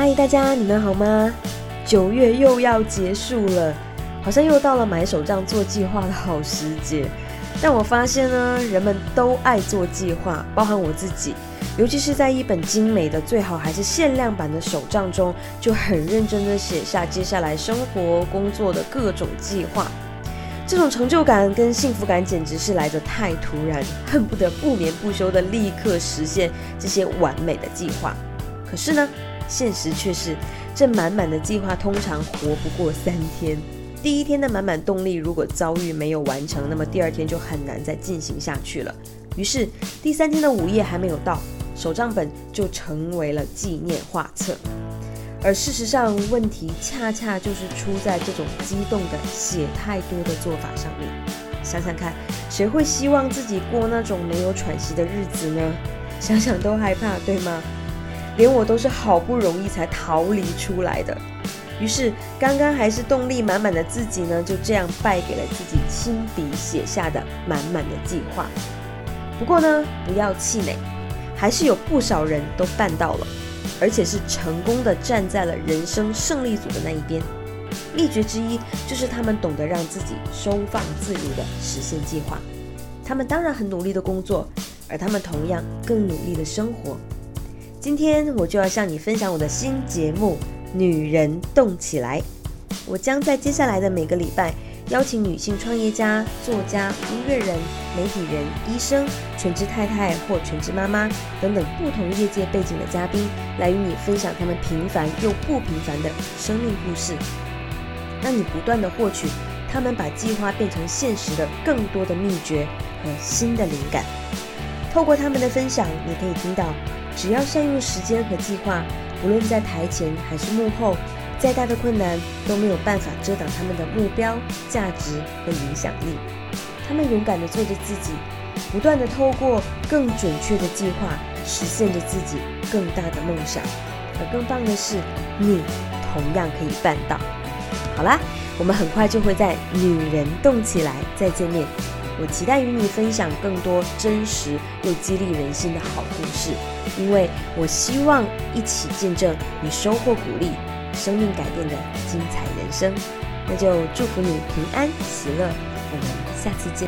嗨，大家，你们好吗？九月又要结束了，好像又到了买手账做计划的好时节。但我发现呢，人们都爱做计划，包含我自己，尤其是在一本精美的、最好还是限量版的手账中，就很认真的写下接下来生活、工作的各种计划。这种成就感跟幸福感简直是来得太突然，恨不得不眠不休的立刻实现这些完美的计划。可是呢？现实却是，这满满的计划通常活不过三天。第一天的满满动力如果遭遇没有完成，那么第二天就很难再进行下去了。于是第三天的午夜还没有到，手账本就成为了纪念画册。而事实上，问题恰恰就是出在这种激动的写太多的做法上面。想想看，谁会希望自己过那种没有喘息的日子呢？想想都害怕，对吗？连我都是好不容易才逃离出来的，于是刚刚还是动力满满的自己呢，就这样败给了自己亲笔写下的满满的计划。不过呢，不要气馁，还是有不少人都办到了，而且是成功的站在了人生胜利组的那一边。秘诀之一就是他们懂得让自己收放自如的实现计划。他们当然很努力的工作，而他们同样更努力的生活。今天我就要向你分享我的新节目《女人动起来》。我将在接下来的每个礼拜邀请女性创业家、作家、音乐人、媒体人、医生、全职太太或全职妈妈等等不同业界背景的嘉宾，来与你分享他们平凡又不平凡的生命故事，让你不断的获取他们把计划变成现实的更多的秘诀和新的灵感。透过他们的分享，你可以听到。只要善用时间和计划，不论在台前还是幕后，再大的困难都没有办法遮挡他们的目标、价值和影响力。他们勇敢地做着自己，不断地透过更准确的计划，实现着自己更大的梦想。而更棒的是，你同样可以办到。好啦，我们很快就会在《女人动起来》再见面。我期待与你分享更多真实又激励人心的好故事，因为我希望一起见证你收获鼓励、生命改变的精彩人生。那就祝福你平安喜乐，我们下次见。